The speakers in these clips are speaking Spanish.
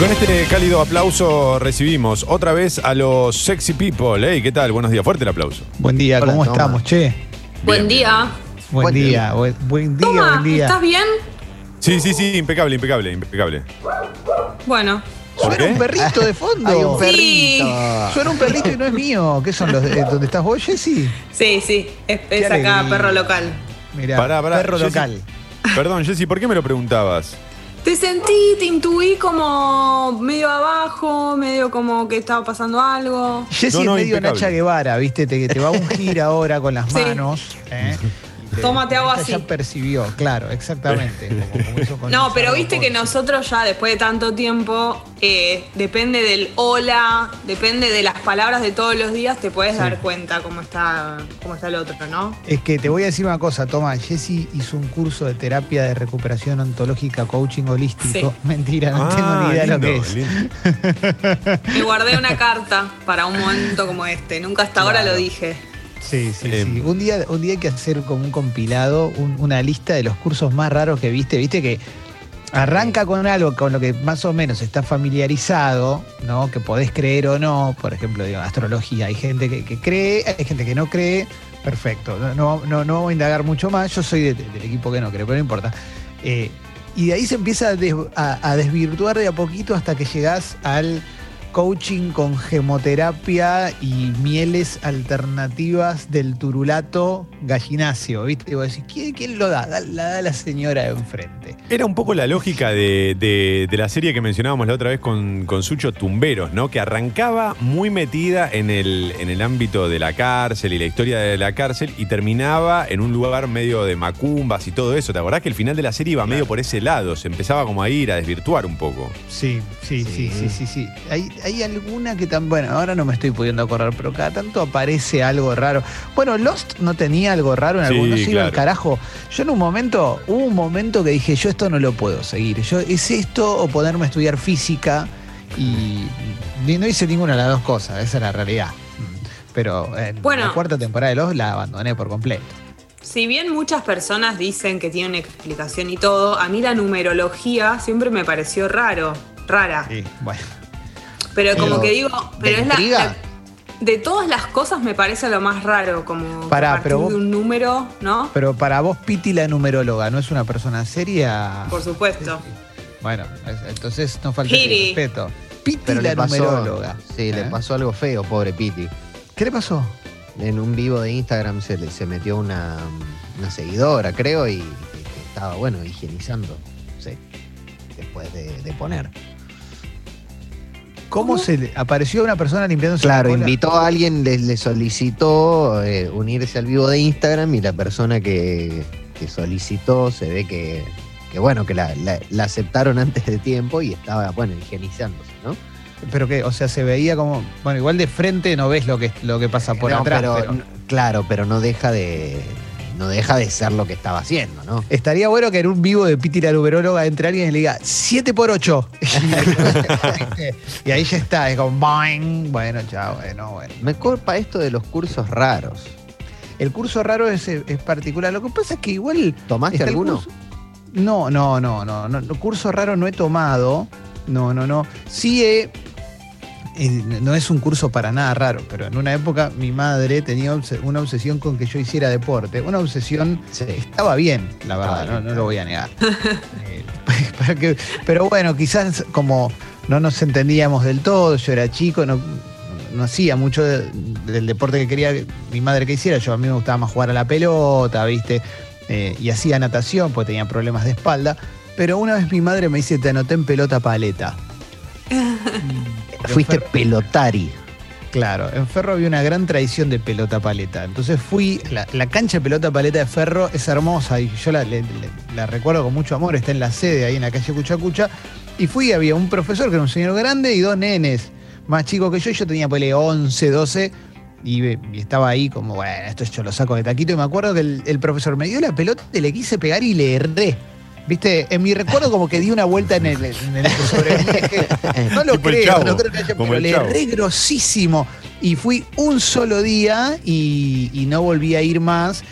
con este cálido aplauso recibimos otra vez a los sexy people. Hey, ¿qué tal? Buenos días. Fuerte el aplauso. Buen día, Hola, ¿cómo Toma. estamos, che? Buen día. Buen, Buen día, buen, buen día, Toma, buen día. ¿estás bien? Sí, sí, sí, impecable, impecable, impecable. Bueno. ¿Por Suena qué? un perrito de fondo. Hay un Sí. perrito. Suena un perrito y no es mío. ¿Qué son los de, donde estás vos, Jessy? Sí, sí, es, acá, alegría. perro local. Mirá, Pará, pará, perro Jessy. local. Perdón, Jessy, ¿por qué me lo preguntabas? Te sentí, te intuí como medio abajo, medio como que estaba pasando algo. Jessy No, no, es medio impecable. Nacha Guevara, ¿viste? Te, te va a ungir ahora con las Sí. manos. ¿eh? Y te- Toma, te hago ella así. Ya percibió, claro, exactamente. como- como No, pero viste que nosotros ya después de tanto tiempo, eh, depende del hola, depende de las palabras de todos los días, te puedes dar cuenta cómo está, cómo está el otro, ¿no? Es que te voy a decir una cosa, toma. Jessy hizo un curso de terapia de recuperación ontológica, coaching holístico. Sí. Mentira, no Ah, tengo ni idea lindo, lo que es. lindo. Me guardé una carta para un momento como este. Nunca hasta ahora lo dije. Sí, sí, Eh, sí. Un día, un día hay que hacer como un compilado, un- una lista de los cursos más raros que viste. Viste que arranca con algo con lo que más o menos está familiarizado, ¿no? Que podés creer o no. Por ejemplo, digo, astrología. Hay gente que, que cree, hay gente que no cree. Perfecto. No, no, no, no voy a indagar mucho más. Yo soy de- del equipo que no cree, pero no importa. Eh, y de ahí se empieza a, des- a- a desvirtuar de a poquito hasta que llegás al coaching con gemoterapia y mieles alternativas del turulato gallinacio, ¿viste? Y vos decís, ¿quién, quién lo da? La da la señora de enfrente. Era un poco la lógica de, de- de la serie que mencionábamos la otra vez con, con Sucho Tumberos, ¿no? Que arrancaba muy metida en el, en el ámbito de la cárcel y la historia de la cárcel y terminaba en un lugar medio de macumbas y todo eso. ¿Te acordás que el final de la serie iba medio por ese lado? Se empezaba como a ir, a desvirtuar un poco. Sí, sí, sí, sí, Sí. sí, sí. Hay, hay alguna que tan, bueno, ahora no me estoy pudiendo acordar, pero cada tanto aparece algo raro. Bueno, Lost no tenía algo raro en Sí, se iba al claro. carajo. Yo en un momento, hubo un momento que dije, yo esto no lo puedo seguir. Yo, ¿Es esto o ponerme a estudiar física? Y no hice ninguna de las dos cosas, esa es la realidad. Pero en Bueno. la cuarta temporada de Lost la abandoné por completo. Si bien muchas personas dicen que tiene una explicación y todo, a mí la numerología siempre me pareció raro, rara. Sí, bueno. Pero como que digo, pero ¿de es la, la- de todas las cosas me parece lo más raro, como que Pará, a partir pero vos- de un número, ¿no? Pero para vos, Piti, la numeróloga, ¿no es una persona seria? Por supuesto. Bueno, es- entonces no falta el respeto. Piti Pero la pasó, numeróloga. sí, le ¿Eh? pasó algo feo, pobre Piti. ¿Qué le pasó? En un vivo de Instagram se, le- se metió una, una seguidora, creo, y, estaba, bueno, higienizando. Sí, después de, de poner. ¿Cómo, se le apareció una persona limpiándose Claro, la cola? invitó a alguien, le, le solicitó eh, unirse al vivo de Instagram y la persona que, que solicitó se ve que, que bueno, que la, la- la aceptaron antes de tiempo y estaba, bueno, higienizándose, ¿no? Pero que, o sea, se veía como. Bueno, igual de frente no ves lo que, lo que pasa por No, atrás. pero, pero- n- Claro, pero no deja de no deja de ser lo que estaba haciendo, ¿no? Estaría bueno que en un vivo de Piti la numeróloga entre alguien y le diga 7 por 8 y ahí ya está, es como boing. Bueno, chao, bueno, bueno. Me culpa esto de los cursos raros. El curso raro es, es particular. Lo que pasa es que igual. ¿Tomaste alguno? no, no, no, no. no, Curso raro no he tomado. No, no, no. Sí he. No es un curso para nada raro, pero en una época mi madre tenía una obsesión con que yo hiciera deporte. Una obsesión Sí. estaba bien, la verdad, no, lo voy a negar. Eh, para que- pero bueno, quizás como no nos entendíamos del todo, yo era chico, no, no hacía mucho de- del deporte que quería mi madre que hiciera. Yo a mí me gustaba más jugar a la pelota, ¿viste? Eh, y hacía natación porque tenía problemas de espalda. Pero una vez mi madre me dice, te anoté en pelota paleta. Fuiste Ferro- pelotari. Claro, en Ferro había una gran tradición de pelota paleta. Entonces fui, la, la cancha de pelota paleta de Ferro es hermosa y yo la, le- le- la recuerdo con mucho amor, está en la sede ahí en la calle Cuchacucha. Y fui, había un profesor que era un señor grande y dos nenes más chicos que yo, y yo tenía pues 11, 12. Y, estaba ahí como, bueno, esto yo lo saco de taquito. Y me acuerdo que el, el profesor me dio la pelota y le quise pegar y le erré. Viste, en mi recuerdo como que di una vuelta en el, en el sobre el eje. No lo Tipo el creo, Chavo, no creo que haya, pero el le erré grosísimo. Y fui un solo día y, y no volví a ir más.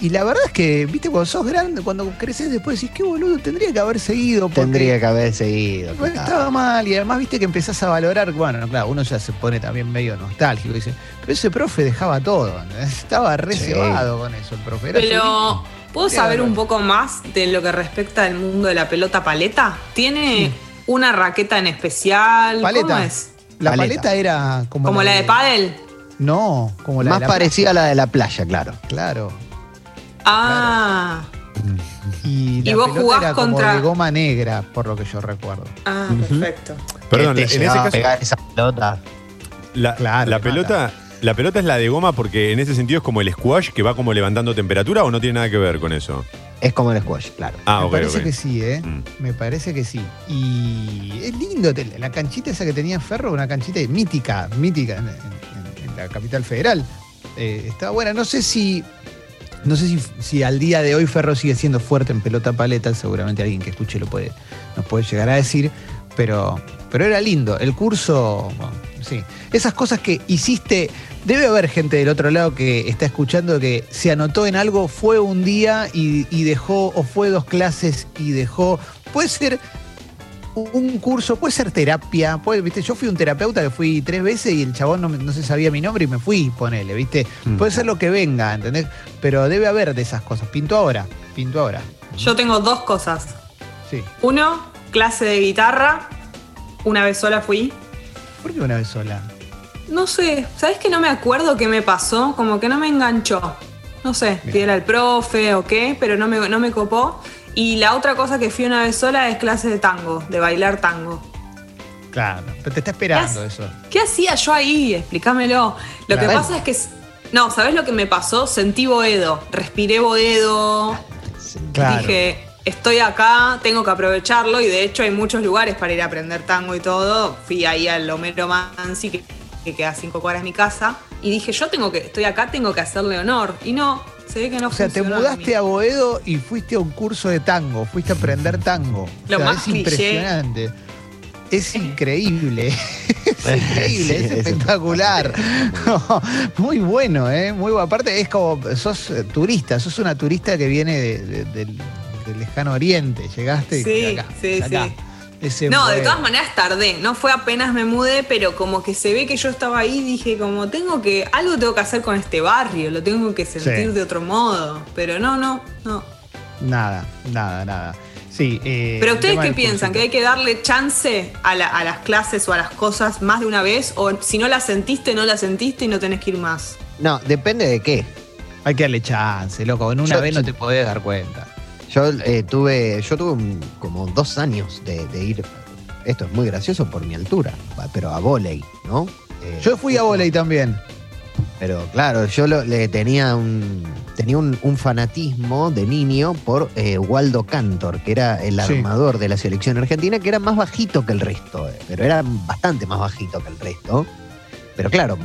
y la verdad es que, viste, cuando sos grande, cuando creces después decís, qué boludo, tendría que haber seguido. Tendría que haber seguido. Claro. estaba mal, y además viste que empezás a valorar, bueno, no, claro, uno ya se pone también medio nostálgico, dice, pero ese profe dejaba todo, estaba re Sí. cebado con eso, el profe. Era Pero, ¿puedo saber un poco más de lo que respecta al mundo de la pelota paleta? ¿Tiene Sí. una raqueta en especial? Paleta. ¿Cómo es? La Paleta. paleta era como, ¿Como la de pádel? No, como la Más de la parecida a la de la playa, claro. Claro. Ah, Y, la ¿Y vos pelota jugás era como contra- de goma negra, por lo que yo recuerdo. ah, perfecto. Perdón, Que en te ese caso, pegar esa pelota. la, Claro, la pelota, la pelota es la de goma porque en ese sentido es como el squash que va como levantando temperatura o no tiene nada que ver con eso. Es como el squash, claro. Ah, Me parece que sí, ¿eh? Mm. Me parece que sí. Y es lindo, la canchita esa que tenía Ferro, una canchita mítica, mítica en, en- en la capital federal. Eh, está buena. No sé si. No sé si, si al día de hoy Ferro sigue siendo fuerte en pelota paleta, seguramente alguien que escuche lo puede, nos puede llegar a decir, pero, pero era lindo. El curso, bueno, sí. Esas cosas que hiciste, debe haber gente del otro lado que está escuchando que se anotó en algo, fue un día y, y dejó, o fue dos clases y dejó. Puede ser un curso, puede ser terapia, puede, ¿viste? Yo fui un terapeuta que fui tres veces y el chabón no, no se sabía mi nombre y me fui, ponele, ¿viste? Mm. Puede ser lo que venga, ¿entendés? Pero debe haber de esas cosas. Pinto ahora, pinto ahora. Yo tengo dos cosas. Sí. Uno, clase de guitarra. Una vez sola fui. ¿Por qué una vez sola? No sé, ¿sabes que no me acuerdo qué me pasó? Como que no me enganchó. No sé si era el profe o qué, pero no me, no me copó. Y la otra cosa que fui una vez sola es clase de tango, de bailar tango. Claro, pero te está esperando ¿Qué eso. ¿Qué hacía yo ahí? Explícamelo. Lo que pasa es que. No, ¿sabes lo que me pasó? Sentí Boedo. Respiré Boedo. Claro. Dije, estoy acá, tengo que aprovecharlo. Y de hecho, hay muchos lugares para ir a aprender tango y todo. Fui ahí al Homero Mansi, que, que queda a cinco cuadras de mi casa. Y dije, yo tengo que, estoy acá, tengo que hacerle honor. Y no, se ve que no O sea, te mudaste a Boedo y fuiste a un curso de tango, fuiste a aprender tango. O Lo sea, más es cliché. impresionante. Es increíble. Es increíble, Sí, es es espectacular. muy bueno, ¿eh? Muy bueno. Aparte, es como, sos eh, turista, sos una turista que viene de- del lejano oriente. Llegaste y acá, sí, acá. sí. Ese No, de todas maneras tardé. No fue apenas me mudé, pero como que se ve que yo estaba ahí, dije como tengo que, algo tengo que hacer con este barrio, lo tengo que sentir Sí. de otro modo. Pero no, no, no. Nada, nada, nada. Sí, eh, Pero ustedes qué piensan, que hay que darle chance a, la- a las clases o a las cosas más de una vez, o si no las sentiste, no las sentiste y no tenés que ir más. No, depende de qué. Hay que darle chance, loco. En una Yo- vez no te podés dar cuenta. Yo eh, tuve, yo tuve un- como dos años de, de ir. Esto es muy gracioso por mi altura, pero a volei, ¿no? Eh, Yo fui a volei también. Pero claro, yo lo- le tenía un tenía un, un fanatismo de niño por eh, Waldo Cantor, que era el Sí. armador de la selección argentina, que era más bajito que el resto, eh, pero era bastante más bajito que el resto. Pero claro,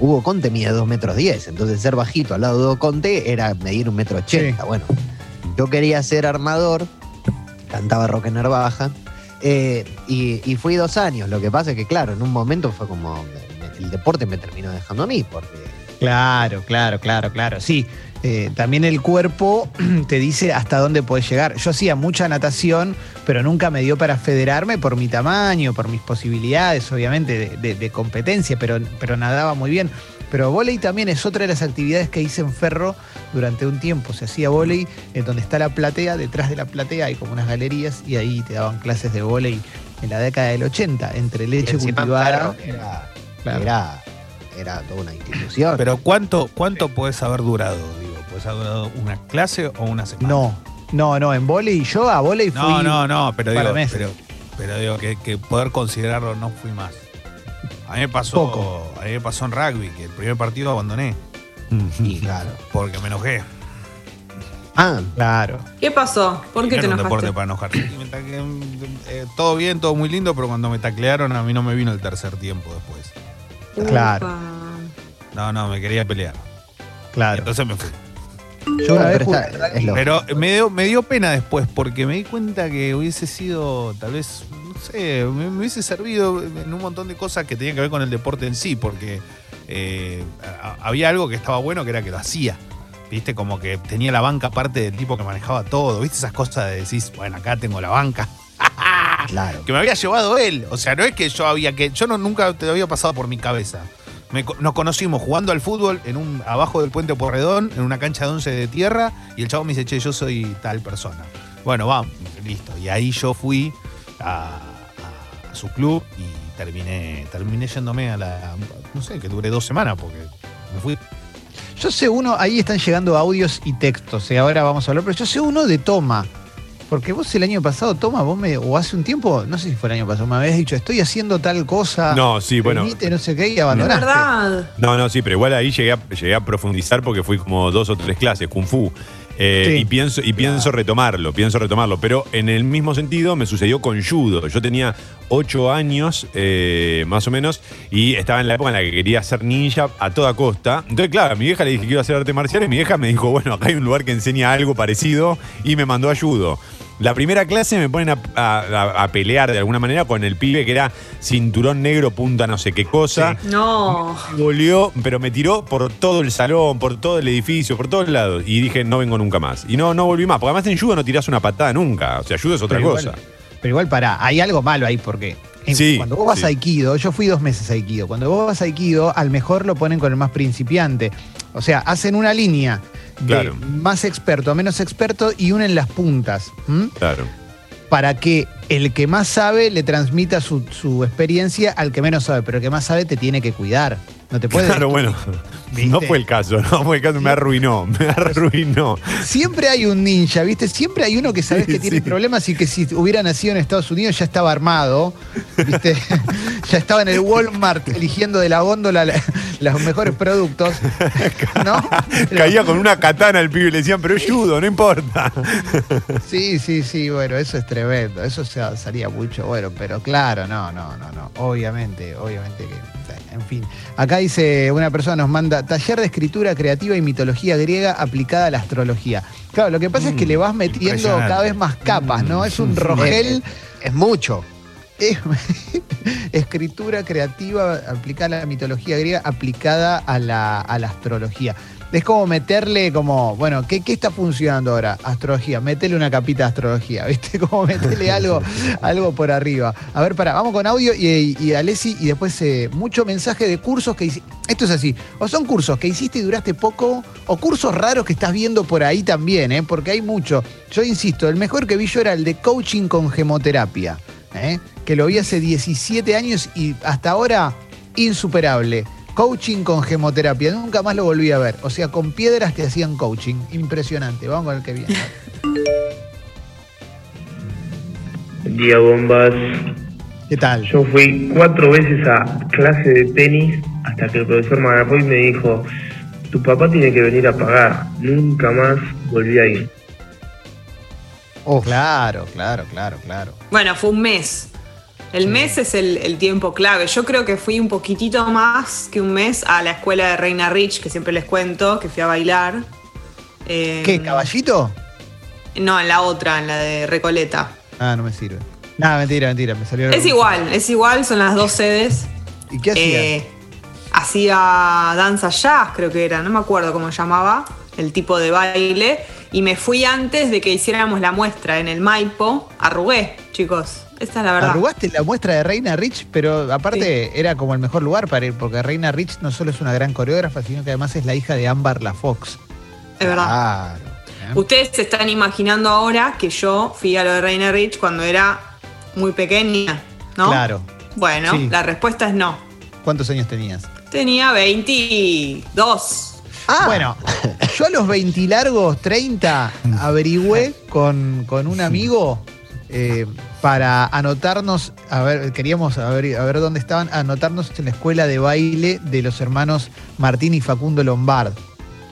Hugo Conte mide 2 metros 10, entonces ser bajito al lado de Hugo Conte era medir un metro 80. Bueno, yo quería ser armador, cantaba rock en Narvaja, eh, y, fui dos años. Lo que pasa es que, claro, en un momento fue como el deporte me terminó dejando a mí, porque Claro, claro, claro, claro. Sí, eh, también el cuerpo te dice hasta dónde puedes llegar. Yo hacía mucha natación, pero nunca me dio para federarme por mi tamaño, por mis posibilidades, obviamente, de, de- de competencia, pero, pero nadaba muy bien. Pero volei también es otra de las actividades que hice en Ferro durante un tiempo. Se hacía volei en donde está la platea, detrás de la platea hay como unas galerías y ahí te daban clases de volei en la década del 80, entre leche cultivada. Era, Claro. era, era toda una institución. Pero ¿cuánto, cuánto puedes haber durado? Digo, ¿puedes haber durado una clase o una semana? No, no, no, en volei yo a volei fui. No, no, no, pero para digo, meses. pero, pero digo que, que poder considerarlo no fui más. A mí me pasó, Poco. a mí me pasó en rugby, que el primer partido abandoné y claro. porque me enojé. Ah, Claro. ¿Qué pasó? ¿Por qué te era un enojaste? deporte para enojarse. Y me taque- eh, todo bien, todo muy lindo, pero cuando me taclearon a mí no me vino el tercer tiempo después. Claro. Upa. No, no, me quería pelear. Claro. Entonces me fui. Yo una vez está- jugué- es Pero me dio, me dio pena después porque me di cuenta que hubiese sido, tal vez, sé, me, me hubiese servido en un montón de cosas que tenían que ver con el deporte en sí, porque eh, a- había algo que estaba bueno que era que lo hacía. viste, como que tenía la banca aparte del tipo que manejaba todo, viste esas cosas de decís, bueno, acá tengo la banca. Claro. Que me había llevado él. O sea, no es que yo había que. Yo no, nunca te había pasado por mi cabeza. Me nos conocimos jugando al fútbol en un, abajo del puente Porredón, en una cancha de once de tierra, y el chavo me dice, che, yo soy tal persona. Bueno, vamos, listo. Y ahí yo fui a su club y terminé, terminé yéndome a la. No sé, que duré dos semanas porque me fui. Yo sé uno, ahí están llegando audios y textos, y ahora vamos a hablar, pero yo sé uno de Toma. Porque vos el año pasado, Toma, vos me, o hace un tiempo, no sé si fue el año pasado, me habías dicho, estoy haciendo tal cosa. No, sí, bueno. no sé qué, y De abandonaste. verdad. No, no, sí, pero igual ahí llegué a, llegué a profundizar porque fui como dos o tres clases, Kung Fu. Eh, Sí. Y pienso, y pienso retomarlo, pienso retomarlo. Pero en el mismo sentido me sucedió con judo. Yo tenía ocho años, eh, más o menos, y estaba en la época en la que quería ser ninja a toda costa. Entonces, claro, a mi vieja le dije que iba a hacer artes marciales. Mi vieja me dijo, bueno, acá hay un lugar que enseña algo parecido y me mandó a judo. La primera clase me ponen a, a- a- a pelear de alguna manera con el pibe que era cinturón negro, punta no sé qué cosa. No. Me goleó, pero me tiró por todo el salón, por todo el edificio, por todos lados. Y dije, no vengo nunca más. Y no, no volví más. Porque además en judo no tirás una patada nunca. O sea, judo es otra Pero cosa. igual- pero igual, pará, hay algo malo ahí, porque en- Sí, cuando vos vas sí. a Aikido, yo fui dos meses a Aikido, cuando vos vas a Aikido, al mejor lo ponen con el más principiante. O sea, hacen una línea de más experto a menos experto y unen las puntas. ¿m? Claro. Para que el que más sabe le transmita su, su experiencia al que menos sabe, pero el que más sabe te tiene que cuidar. No te puede. Claro, bueno. ¿Viste? No fue el caso, no fue el caso. Me arruinó, me arruinó. Siempre hay un ninja, ¿viste? Siempre hay uno que sabes Sí, que tiene sí. problemas y que si hubiera nacido en Estados Unidos ya estaba armado, ¿viste? ya estaba en el Walmart eligiendo de la góndola la- los mejores productos, ¿no? Caía con una katana el pibe y le decían, pero es judo, no importa. Sí, sí, sí, bueno, eso es tremendo, eso se- salía mucho, bueno, pero claro, no, no, no, no, obviamente, obviamente que, en fin. Acá dice, una persona nos manda, taller de escritura creativa y mitología griega aplicada a la astrología. Claro, lo que pasa es que Mm, le vas metiendo cada vez más capas, ¿no? Es un rogel, Es mucho. Es- escritura creativa aplicada a la mitología griega, aplicada a la, a la astrología. Es como meterle como, bueno, ¿qué, qué está funcionando ahora? Astrología, métele una capita de astrología, ¿viste? Como meterle algo, algo por arriba. A ver, para, vamos con audio y, y Alessi y después eh, mucho mensaje de cursos que hiciste. Esto es así, o son cursos que hiciste y duraste poco, o cursos raros que estás viendo por ahí también, ¿eh? Porque hay mucho. Yo insisto, el mejor que vi yo era el de coaching con gemoterapia. ¿Eh? que lo vi hace 17 años y hasta ahora insuperable. Coaching con gemoterapia, nunca más lo volví a ver. O sea, con piedras te hacían coaching. Impresionante. Vamos con el que viene. Día, bombas. ¿Qué tal? Yo fui cuatro veces a clase de tenis hasta que el profesor me agarró y me dijo, tu papá tiene que venir a pagar. Nunca más volví a ir. Oh, claro, claro, claro, claro. Bueno, fue un mes. El mes es el, el tiempo clave. Yo creo que fui un poquitito más que un mes a la escuela de Reina Rich, que siempre les cuento, que fui a bailar. Eh, ¿Qué, caballito? No, en la otra, en la de Recoleta. Ah, no me sirve. Nada, mentira, mentira. Me salió Es igual, es igual, son las dos sedes. ¿Y qué hacía? Eh, hacía danza jazz, creo que era, no me acuerdo cómo llamaba, el tipo de baile. Y me fui antes de que hiciéramos la muestra en el Maipo. Arrugué, chicos. Esta es la verdad. Arrugaste la muestra de Reina Rich, pero aparte era como el mejor lugar para ir, porque Reina Rich no solo es una gran coreógrafa, sino que además es la hija de Amber La Fox. Es verdad. Claro. ¿eh? Ustedes se están imaginando ahora que yo fui a lo de Reina Rich cuando era muy pequeña, ¿no? Claro. Bueno, Sí. la respuesta es no. ¿Cuántos años tenías? Tenía 22. Bueno, yo a los 20 largos, 30, averigüé con, con un amigo eh, para anotarnos, a ver, queríamos a ver, a ver dónde estaban, anotarnos en la escuela de baile de los hermanos Martín y Facundo Lombard.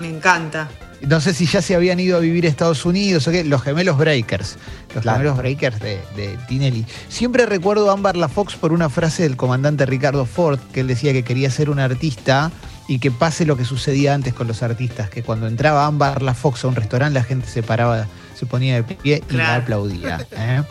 Me encanta. No sé si ya se habían ido a vivir a Estados Unidos o qué, los gemelos Breakers. Los Claro. gemelos Breakers de, de Tinelli. Siempre recuerdo a Amber La Fox por una frase del comandante Ricardo Ford, que él decía que quería ser un artista y que pase lo que sucedía antes con los artistas, que cuando entraba Amber La Fox a un restaurante la gente se paraba, se ponía de pie y la aplaudía. ¿eh?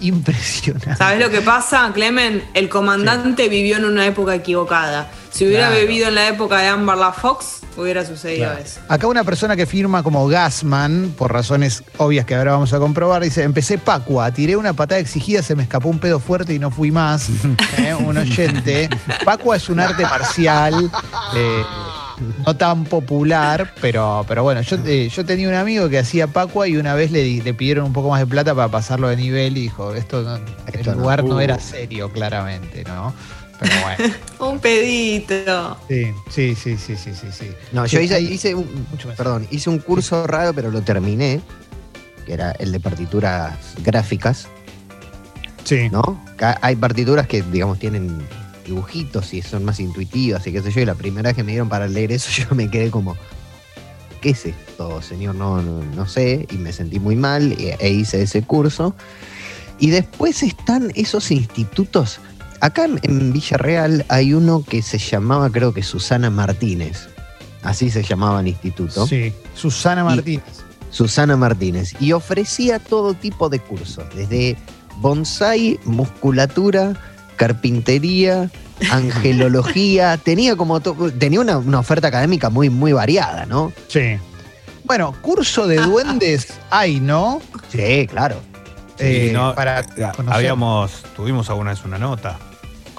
Impresionante. ¿Sabes lo que pasa, Clemen? El comandante vivió en una época equivocada. Si hubiera Claro. bebido en la época de Amber La Fox, hubiera sucedido Claro. eso. Acá una persona que firma como Gasman, por razones obvias que ahora vamos a comprobar, dice, empecé Pacua, tiré una patada exigida, se me escapó un pedo fuerte y no fui más. Eh, Un oyente. Pacua es un arte marcial, eh, no tan popular, pero, pero bueno, yo, eh, yo tenía un amigo que hacía Pacua y una vez le, le pidieron un poco más de plata para pasarlo de nivel y dijo, esto no- Esto el no. lugar no era serio, claramente, ¿no? Pero bueno. Un pedito. Sí, sí, sí, sí, sí, sí. sí. No, yo hice, hice un, mucho más. perdón, hice un curso raro, pero lo terminé, que era el de partituras gráficas, Sí. ¿no? Hay partituras que, digamos, tienen dibujitos y son más intuitivas y qué sé yo, y la primera vez que me dieron para leer eso, yo me quedé como, ¿qué es esto, señor? No, no, no sé, y me sentí muy mal e, e hice ese curso. Y después están esos institutos. Acá en, en Villarreal hay uno que se llamaba, creo que Susana Martínez. Así se llamaba el instituto. Sí, Susana Martínez. Susana Martínez. Y ofrecía todo tipo de cursos, desde bonsai, musculatura, carpintería, angelología. tenía como to- tenía una, una oferta académica muy, muy variada, ¿no? Sí. Bueno, curso de duendes hay, ¿no? Sí, claro. Eh, Sí, no, para eh, conocer habíamos, tuvimos alguna vez una nota.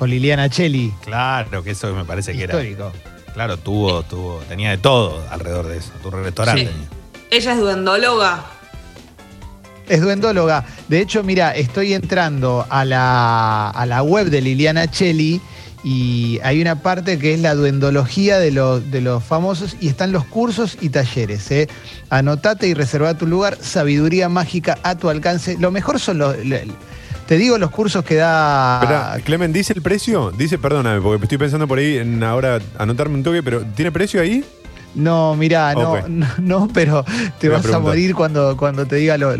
Con Liliana Cheli. Claro, que eso me parece que era. Histórico. Claro, tuvo, tuvo, tenía de todo alrededor de eso. Tu restaurante. Sí. tenía. Ella es duendóloga. Es duendóloga. De hecho, mira, estoy entrando a la, a la web de Liliana Cheli y hay una parte que es la duendología de los, de los famosos y están los cursos y talleres. ¿eh? Anotate y reserva tu lugar. Sabiduría mágica a tu alcance. Lo mejor son los... te digo los cursos que da... Espera, Clemen, ¿dice el precio? Dice, perdóname, porque estoy pensando por ahí en ahora anotarme un toque, pero ¿tiene precio ahí? No, mirá, no, Ok. no, no, pero te vas a morir cuando, cuando te diga lo,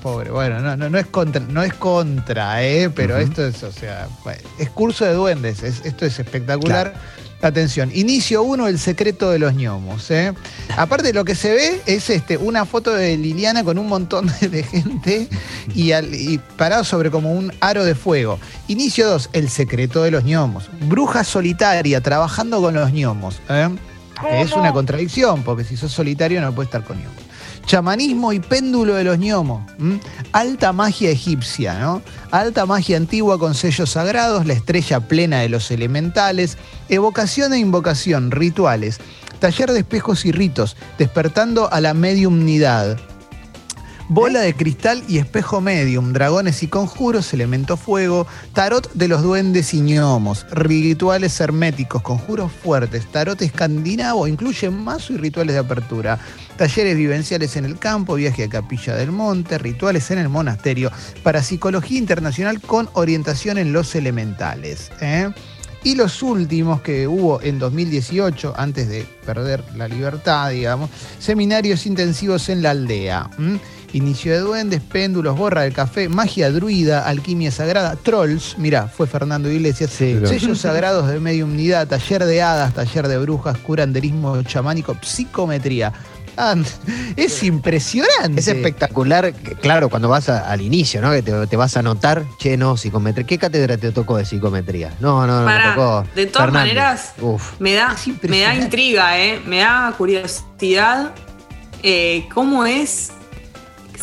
pobre. Bueno, no, no, no es contra, no es contra, eh, pero esto es, o sea, es curso de duendes, es- esto es espectacular. Atención, inicio uno, el secreto de los ñomos. ¿eh? Aparte lo que se ve es este, una foto de Liliana con un montón de, gente y, al- y parado sobre como un aro de fuego. Inicio 2, el secreto de los ñomos. Bruja solitaria trabajando con los ñomos. ¿eh? Es una contradicción, porque si sos solitario no puedes estar con ñomos. Chamanismo y péndulo de los ñomos. ¿m? Alta magia egipcia, ¿no? Alta magia antigua con sellos sagrados, la estrella plena de los elementales, evocación e invocación, rituales, taller de espejos y ritos, despertando a la mediumnidad. Bola de cristal y espejo medium, dragones y conjuros, elemento fuego, tarot de los duendes y gnomos, rituales herméticos, conjuros fuertes, tarot escandinavo, incluye mazo y rituales de apertura, talleres vivenciales en el campo, viaje a Capilla del Monte, rituales en el monasterio, parapsicología internacional con orientación en los elementales. ¿eh? Y los últimos que hubo en 2018, antes de perder la libertad, digamos, seminarios intensivos en la aldea. Inicio de duendes, péndulos, borra del café, magia druida, alquimia sagrada, trolls, mirá, fue Fernando Iglesias, sellos sagrados de mediumnidad, taller de hadas, taller de brujas, curanderismo chamánico, psicometría. Ah, es impresionante. Es espectacular, claro, cuando vas a- al inicio, ¿no? Que te, te vas a anotar, che, no, psicometría. ¿Qué cátedra te tocó de psicometría? No, no, no, me tocó. de todas Fernández. maneras, Uf. Me da, me da intriga, ¿eh? Me da curiosidad eh, cómo es,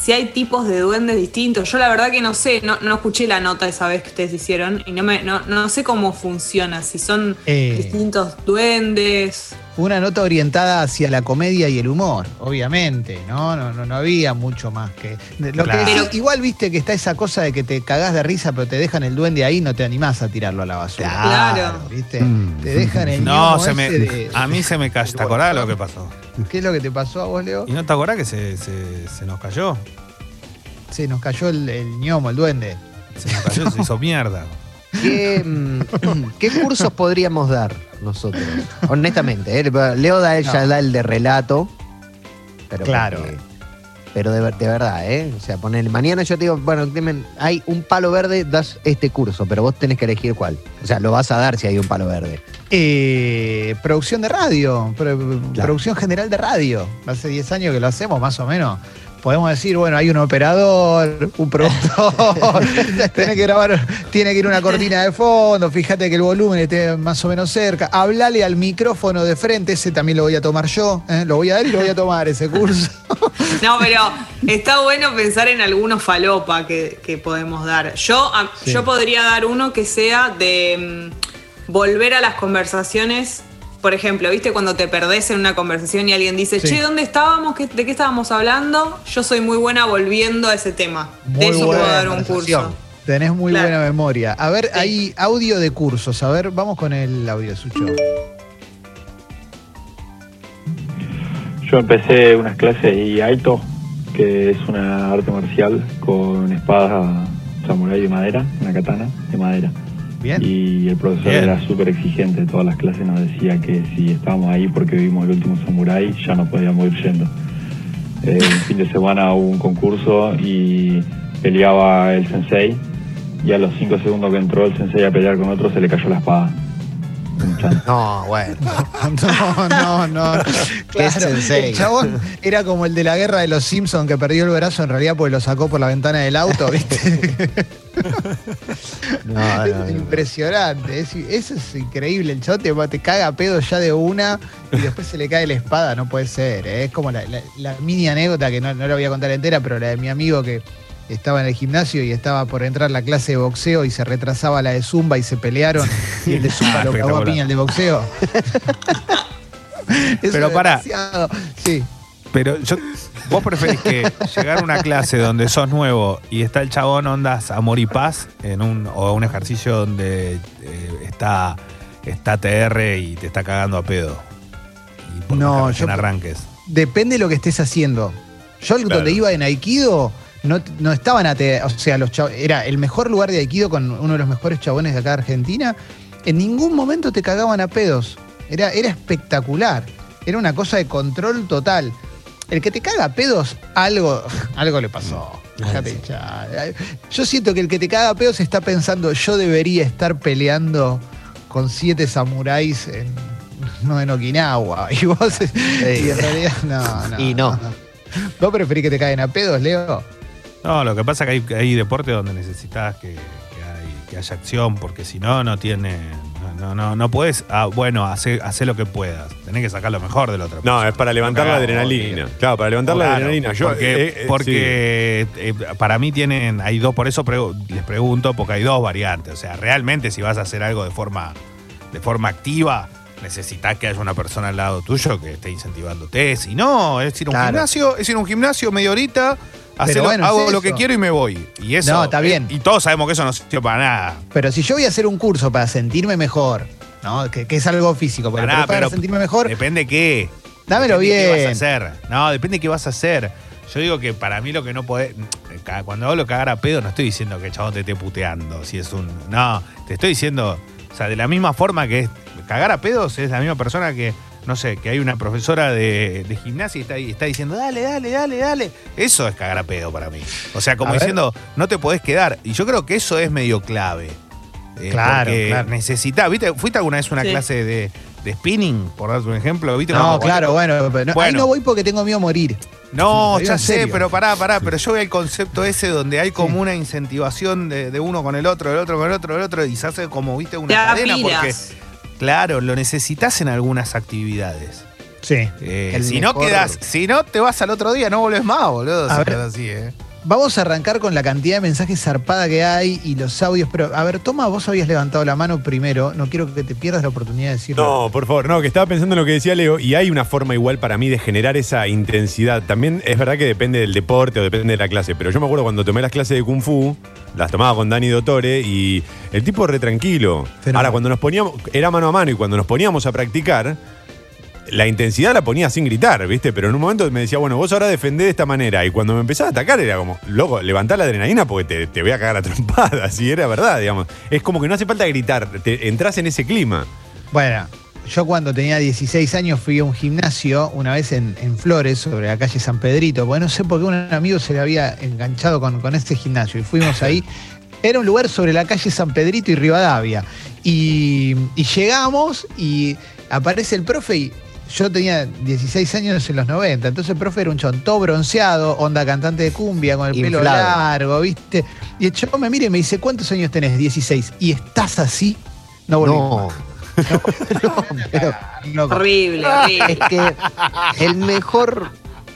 si hay tipos de duendes distintos. Yo la verdad que no sé, no, no escuché la nota esa vez que ustedes hicieron y no, me, no, no sé cómo funciona, si son Eh. distintos duendes. Una nota orientada hacia la comedia y el humor, obviamente, ¿no? No, no, no había mucho más que. Lo Claro. que decís, Pero- igual viste que está esa cosa de que te cagás de risa, pero te dejan el duende ahí y no te animás a tirarlo a la basura. Claro. ¿Viste? Mm. Te dejan el No, se me, de- a mí se me cayó. ¿Te acordás lo que pasó? ¿Qué es lo que te pasó a vos, Leo? ¿Y no te acordás que se, se- se nos cayó? Se nos cayó el, el ñomo, el duende. Se nos cayó, se hizo mierda. ¿Qué, mm, ¿Qué cursos podríamos dar nosotros? Honestamente, ¿eh? Leo da, ella No. da el de relato. Pero Claro. porque- pero de, ver- de verdad, ¿eh? O sea, poner, mañana yo te digo, bueno, hay un palo verde, das este curso, pero vos tenés que elegir cuál. O sea, lo vas a dar si hay un palo verde. Eh, producción de radio, pro- producción general de radio. Hace 10 años que lo hacemos, más o menos. Podemos decir, bueno, hay un operador, un productor, tiene que grabar, tiene que ir una cortina de fondo, fíjate que el volumen esté más o menos cerca, hablale al micrófono de frente, ese también lo voy a tomar yo, ¿eh? lo voy a dar y lo voy a tomar ese curso. No, pero está bueno pensar en algunos falopa que, que podemos dar. Yo, Sí. yo podría dar uno que sea de mm, volver a las conversaciones. Por ejemplo, ¿viste cuando te perdés en una conversación y alguien dice, Sí. che, ¿dónde estábamos? ¿Qué- ¿De qué estábamos hablando? Yo soy muy buena volviendo a ese tema. Muy de eso puedo buena dar un curso. Tenés muy Claro. buena memoria. A ver, Sí. hay audio de cursos. A ver, vamos con el audio, Sucho. Yo empecé unas clases de Aito, que es una arte marcial con espada samurai de madera, una katana de madera. Bien. Y el profesor Bien. era súper exigente, todas las clases nos decía que si estábamos ahí porque vimos el último samurái, ya no podíamos ir yendo. Eh, un fin de semana hubo un concurso y peleaba el sensei y a los cinco segundos que entró el sensei a pelear con otro se le cayó la espada. No, bueno. No, no, no. Sensei. El chabón era como el de la guerra de los Simpsons que perdió el brazo en realidad porque lo sacó por la ventana del auto, ¿viste? No, no, Es no. impresionante, es- eso es increíble. El chabón te, te caga a pedo ya de una y después se le cae la espada, no puede ser. ¿eh? Es como la, la- la mini anécdota que no, no la voy a contar entera, pero la de mi amigo que estaba en el gimnasio y estaba por entrar la clase de boxeo y se retrasaba la de zumba y se pelearon y el de zumba lo cagó a piña el de boxeo. Eso Pero demasiado. Sí. Pero yo, vos preferís que llegar a una clase donde sos nuevo y está el chabón ondas amor y paz en un, o un ejercicio donde eh, está, está TR y te está cagando a pedo. Y por No, yo- arranques. Depende de lo que estés haciendo. Yo Claro. donde iba en Aikido, no, no estaban ate- o sea, los era el mejor lugar de Aikido con uno de los mejores chabones de acá de Argentina. En ningún momento te cagaban a pedos. Era, era espectacular. Era una cosa de control total. El que te caga a pedos, algo, algo le pasó. Yo siento que el que te caga a pedos está pensando, yo debería estar peleando con siete samuráis en, no en Okinawa. Y vos, y en realidad, no, no. Y no. ¿Vos preferís que te caigan a pedos, Leo? No, lo que pasa es que hay, hay deportes donde necesitas que, que hay- que haya acción, porque si no, no tiene. No, no, no puedes. Ah, bueno, hacer hacer lo que puedas. Tenés que sacar lo mejor de la otra No, es para levantar la adrenalina. Claro, para levantar la adrenalina. Yo, porque eh, eh, porque, eh, para mí tienen, hay dos, por eso pregu- les pregunto, porque hay dos variantes. O sea, realmente si vas a hacer algo de forma, de forma activa, necesitas que haya una persona al lado tuyo que esté incentivándote. Si no, es ir a un Claro. gimnasio, es ir a un gimnasio media horita, hacelo- bueno, hago lo que quiero y me voy. Y eso. No, está bien. y todos sabemos que eso no sirve para nada. Pero si yo voy a hacer un curso para sentirme mejor, ¿no? Que, que es algo físico, Pará, para pero sentirme mejor, Depende qué. dámelo Depende qué bien. vas a hacer. No, depende qué vas a hacer. Yo digo que para mí lo que no podés. Cuando hablo cagar a pedo, no estoy diciendo que el chabón te esté puteando. Si es un. No, te estoy diciendo. O sea, de la misma forma que es. Cagar a pedos es la misma persona que. No sé, que hay una profesora de, de gimnasia y está, ahí- está diciendo, dale, dale, dale, dale. Eso es cagar a pedo para mí. O sea, como A ver. diciendo, no te podés quedar. Y yo creo que eso es medio clave. Eh, Claro, claro. necesitás, ¿viste? ¿Fuiste alguna vez a una Sí. clase de, de spinning, por darte un ejemplo? ¿Viste? No, claro, bueno, pero no- ahí no voy porque tengo miedo a morir. No, ya sé, pero pará, pará, pero yo veo el concepto ese donde hay como Sí. una incentivación de, de uno con el otro, del otro con el otro, del otro, y se hace como, viste, una Te cadena porque. Claro, lo necesitas en algunas actividades. Sí. Eh, si no quedas, si no te vas al otro día, no volvés más, boludo. A si ver. así, eh. Vamos a arrancar con la cantidad de mensajes zarpada que hay y los audios, pero a ver, Toma, vos habías levantado la mano primero, no quiero que te pierdas la oportunidad de decirlo. No, por favor, no, que estaba pensando en lo que decía Leo y hay una forma igual para mí de generar esa intensidad. También es verdad que depende del deporte o depende de la clase, pero yo me acuerdo cuando tomé las clases de Kung Fu, las tomaba con Dani Dottore y el tipo re tranquilo. Ahora, cuando nos poníamos, era mano a mano y cuando nos poníamos a practicar, la intensidad la ponía sin gritar, ¿viste? Pero en un momento me decía, bueno, vos ahora defendés de esta manera. Y cuando me empezaba a atacar era como, loco, levantá la adrenalina porque te, te voy a cagar a trompadas. Y era verdad, digamos. Es como que no hace falta gritar, te, entras en ese clima. Bueno, yo cuando tenía 16 años fui a un gimnasio una vez en, en Flores, sobre la calle San Pedrito, porque no sé por qué un amigo se le había enganchado con, con este gimnasio y fuimos ahí. Era un lugar sobre la calle San Pedrito y Rivadavia. Y, y llegamos y aparece el profe y yo tenía 16 años en los 90, entonces el profe era un chon todo bronceado, onda cantante de cumbia, con el pelo largo, ¿viste? Y el chavo me mira y me dice, ¿cuántos años tenés? 16. ¿Y estás así? No volví. No. No, pero. Horrible, horrible. es que el mejor,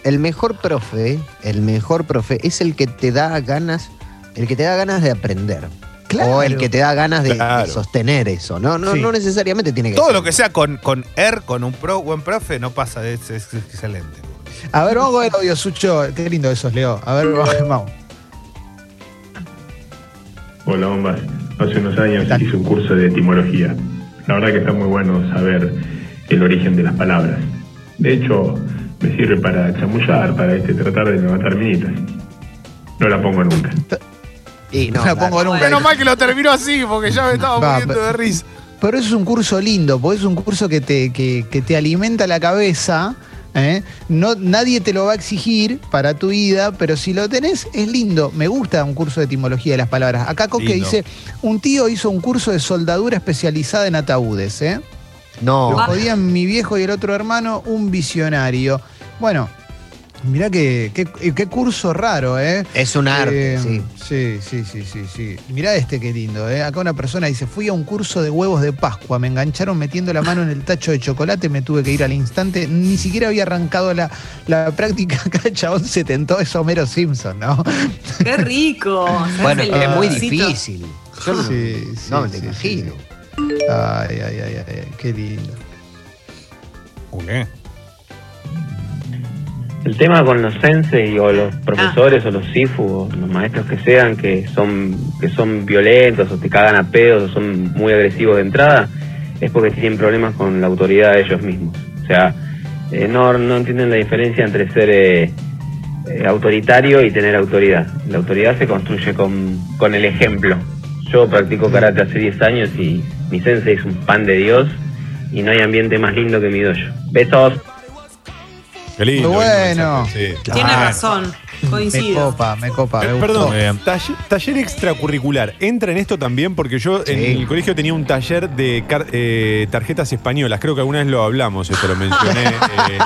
el mejor profe, el mejor profe es el que te da ganas, el que te da ganas de aprender. Claro. O el que te da ganas de, sostener eso. No, no, Sí. no necesariamente tiene que Todo ser. lo que sea con, con ER, con un pro, buen profe, no pasa, es, es excelente. A ver, vamos a ver audio, Sucho. Qué lindo esos, Leo. A ver, vamos. Hola, bombas. Hace unos años hice un curso de etimología. La verdad que está muy bueno saber el origen de las palabras. De hecho, me sirve para chamullar, para este, tratar de levantar minitas. No la pongo nunca. Y no, No la pongo nunca. Menos mal que lo terminó así, porque ya me estaba Va, muriendo de risa. Pero eso es un curso lindo, porque es un curso que te, que, que te alimenta la cabeza. ¿eh? No, nadie te lo va a exigir para tu vida, pero si lo tenés, es lindo. Me gusta un curso de etimología de las palabras. Acá Coque Lindo. dice: un tío hizo un curso de soldadura especializada en ataúdes. ¿eh? No, Lo jodían mi viejo y el otro hermano, un visionario. Bueno, mirá qué, qué, qué curso raro, ¿eh? es un arte, Eh, sí. Sí, sí, sí, sí, sí. Mirá este qué lindo, ¿eh? Acá una persona dice, fui a un curso de huevos de Pascua, me engancharon metiendo la mano en el tacho de chocolate, me tuve que ir al instante, ni siquiera había arrancado la, la práctica, acá el chabón se tentó, es Homero Simpson, ¿no? Qué rico. Bueno, es muy difícil. Yo no, Sí, sí, no me lo sí, imagino. Ay, ay, ay, ay, ay, qué lindo. ¿Qué? El tema con los sensei o los profesores o los sifu o los maestros que sean que son que son violentos o te cagan a pedos o son muy agresivos de entrada es porque tienen problemas con la autoridad de ellos mismos. O sea, eh, no, no entienden la diferencia entre ser eh, eh, autoritario y tener autoridad. La autoridad se construye con, con el ejemplo. Yo practico karate hace 10 años y mi sensei es un pan de Dios y no hay ambiente más lindo que mi dojo. Besos. Qué lindo. Bueno. mensaje, sí. Tiene razón. Me Coincido. copa, me copa, me Eh, gustó. Perdón, bien. taller, taller extracurricular. ¿Entra en esto también? Porque yo en el colegio tenía un taller de eh, tarjetas españolas. Creo que alguna vez lo hablamos, esto lo mencioné. eh,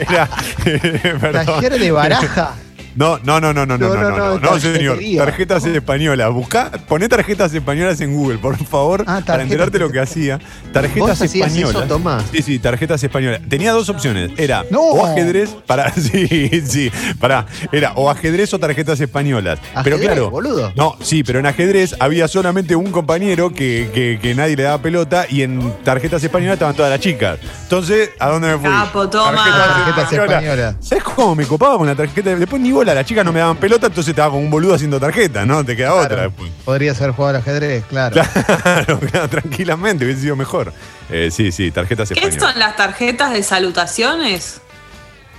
era- perdón. Taller de baraja. No, no, no, no, no, no, No, no, no, no, no, no, señor. Tarjetas españolas. Buscá, poné tarjetas españolas en Google, por favor, Ah, para enterarte lo que hacía. Tarjetas ¿Vos españolas. eso, Tomás? Sí, sí, tarjetas españolas. Tenía dos opciones. Era No. o ajedrez para. Sí, sí. Para. Era o ajedrez o tarjetas españolas. pero claro. boludo. No, sí, pero en ajedrez había solamente un compañero que, que- que nadie le daba pelota y en tarjetas españolas estaban todas las chicas. Entonces, ¿a dónde me fui? Capo, toma. Tarjetas españolas. ¿Sabes cómo me copaba con la tarjeta? Después ni bola, las chicas no me daban pelota, entonces estaba como un boludo haciendo tarjeta, ¿no? Te queda otra después. Podrías haber jugado al ajedrez, claro. Claro, claro, tranquilamente, hubiese sido mejor. Eh, sí, sí, tarjetas ¿Qué españolas. son las tarjetas de salutaciones?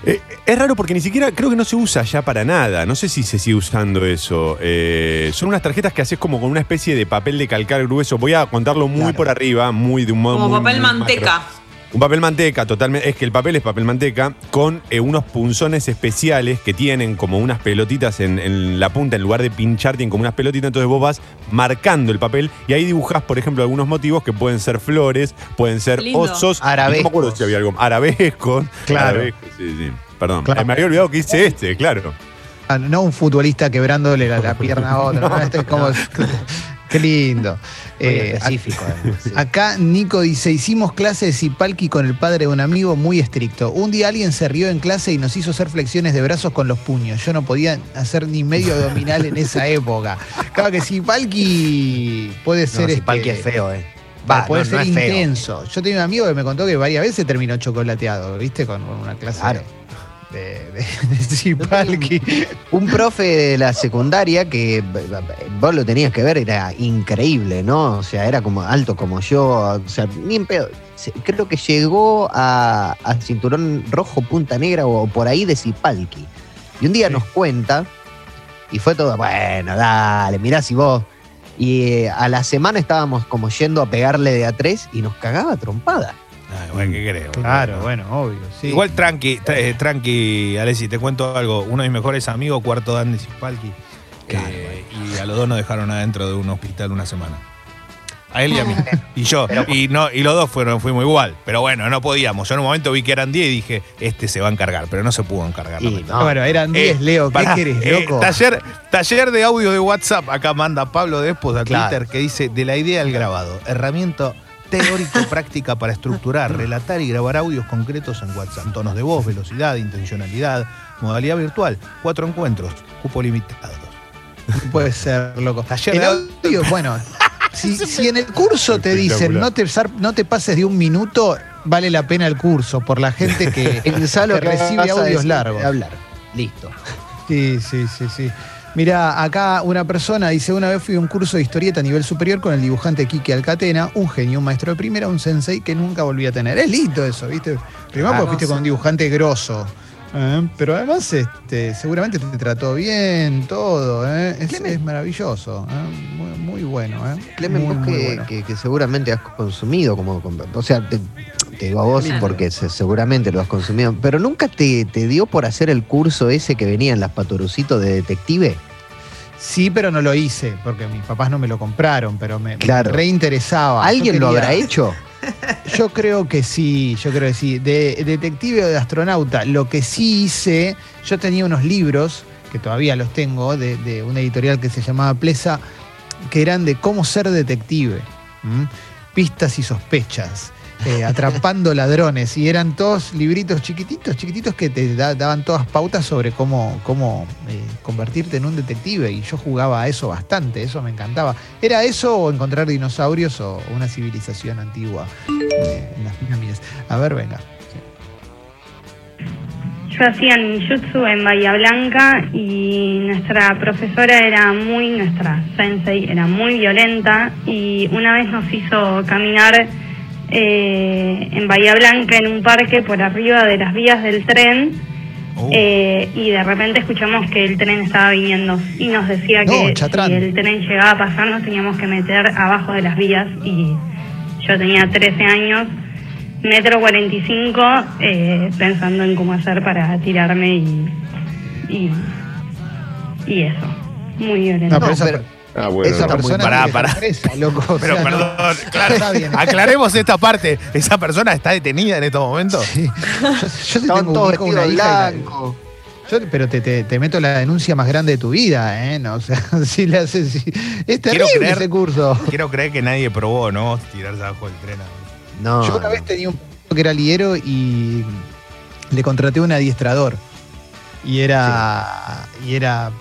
Eh, es raro porque ni siquiera creo que no se usa ya para nada. No sé si se sigue usando eso. Eh, son unas tarjetas que haces como con una especie de papel de calcar grueso. Voy a contarlo muy Claro. por arriba, muy de un modo. Como muy- papel muy manteca. macro. Un papel manteca, totalmente. Es que el papel es papel manteca con eh, unos punzones especiales que tienen como unas pelotitas en, en la punta. En lugar de pinchar, tienen como unas pelotitas. Entonces vos vas marcando el papel y ahí dibujás, por ejemplo, algunos motivos que pueden ser flores, pueden ser Lindo. osos. Arabescos. No me acuerdo si había algo. Arabescos. Claro. Arabescos, sí, sí. Perdón. Claro. Eh, me había olvidado que hice este, claro. Ah, no un futbolista quebrándole la, la pierna a otro. ¿no? Este es como. Qué lindo. Muy Eh, específico. Acá Nico dice, hicimos clase de Zipalki con el padre de un amigo muy estricto. Un día alguien se rió en clase y nos hizo hacer flexiones de brazos con los puños. Yo no podía hacer ni medio abdominal en esa época. Claro que Zipalki puede ser... No, este, es feo, eh. Va, puede no, ser no es feo. intenso. Yo tenía un amigo que me contó que varias veces terminó chocolateado, ¿viste? Con una clase Claro. de, de, de Zipalki. Un profe de la secundaria que b- vos lo tenías que ver, era increíble, ¿no? O sea, era como alto como yo, o sea, ni en pedo. Creo que llegó a, a cinturón rojo, punta negra o por ahí de Zipalki. Y un día nos cuenta, y fue todo, bueno, dale, mirá si vos. Y eh, a la semana estábamos como yendo a pegarle de a tres y nos cagaba trompada. Ay, bueno, ¿qué creo? Claro, bueno, obvio. Sí. Igual tranqui, tra- eh, tranqui, Alessi, te cuento algo. Uno de mis mejores amigos, cuarto de Andy Spalky, Claro, eh, y a los dos nos dejaron adentro de un hospital una semana. A él y a mí. Y yo. Y no, y los dos fueron, fuimos igual. Pero bueno, no podíamos. Yo en un momento vi que eran 10 y dije, este se va a encargar, pero no se pudo encargar. Y lamentablemente. no. Bueno, eran 10, Eh, Leo. ¿Qué pará, querés, eh, loco? taller, taller de audio de WhatsApp. Acá manda Pablo Despos a Claro. Twitter que dice: De la idea al grabado, herramienta teórico-práctica para estructurar, relatar y grabar audios concretos en WhatsApp. Tonos de voz, velocidad, intencionalidad, modalidad virtual, cuatro encuentros, cupo limitado. Puede ser, loco. Taller El de audio, bueno, si, si en el curso te dicen no te, zar- no te pases de un minuto, vale la pena el curso por la gente que, Pensá lo que que recibe audios largos. Hablar. Listo. Sí, sí, sí, sí. Mira, acá una persona dice, una vez fui a un curso de historieta a nivel superior con el dibujante Kiki Alcatena, un genio, un maestro de primera, un sensei que nunca volví a tener. Es lindo eso, ¿viste? Primero Ah, porque fuiste con un dibujante grosso. ¿eh? Pero además, este, seguramente te trató bien, todo. ¿eh? Es, es maravilloso. ¿eh? Muy, muy bueno. ¿eh? Clemen, Muy, vos muy que, bueno. que- que seguramente has consumido, como, como- o sea, te, te digo a vos Claro. porque se- seguramente lo has consumido, pero nunca te, te dio por hacer el curso ese que venían las patorucitos de detective. Sí, pero no lo hice, porque mis papás no me lo compraron, pero me, Claro. me reinteresaba. ¿Alguien lo habrá hecho? Yo creo que sí, yo creo que sí. De detective o de astronauta, lo que sí hice, yo tenía unos libros, que todavía los tengo, de, de una editorial que se llamaba Plesa, que eran de cómo ser detective. ¿m? Pistas y sospechas. Eh, atrapando ladrones y eran todos libritos chiquititos, chiquititos que te da- daban todas pautas sobre cómo, cómo eh, convertirte en un detective y yo jugaba a eso bastante, eso me encantaba. ¿Era eso o encontrar dinosaurios o una civilización antigua eh, en las pirámides? A ver, venga. Yo hacía ninjutsu en Bahía Blanca y nuestra profesora era muy, nuestra sensei era muy violenta y una vez nos hizo caminar eh, en Bahía Blanca en un parque por arriba de las vías del tren Uh, eh, y de repente escuchamos que el tren estaba viniendo y nos decía No, que Chatrán. si el tren llegaba a pasar nos teníamos que meter abajo de las vías y yo tenía 13 años, metro 45, eh, pensando en cómo hacer para tirarme y, y, y eso, muy violento. No, pero esa, pero- Ah, bueno. esa está muy- persona pará, pará. presa, loco. o pero sea, perdón, no claro, está bien. aclaremos esta parte. ¿Esa persona está detenida en estos momentos? Sí. Yo, yo tengo todos un una hija blanco. Yo, pero te, te- te meto la denuncia más grande de tu vida, ¿eh? No, o sea, si le haces. si- es terrible creer- ese curso. Quiero creer que nadie probó, ¿no? Tirarse abajo del tren. No, Yo una vez tenía un que era liero y le contraté un adiestrador. Y era. Y era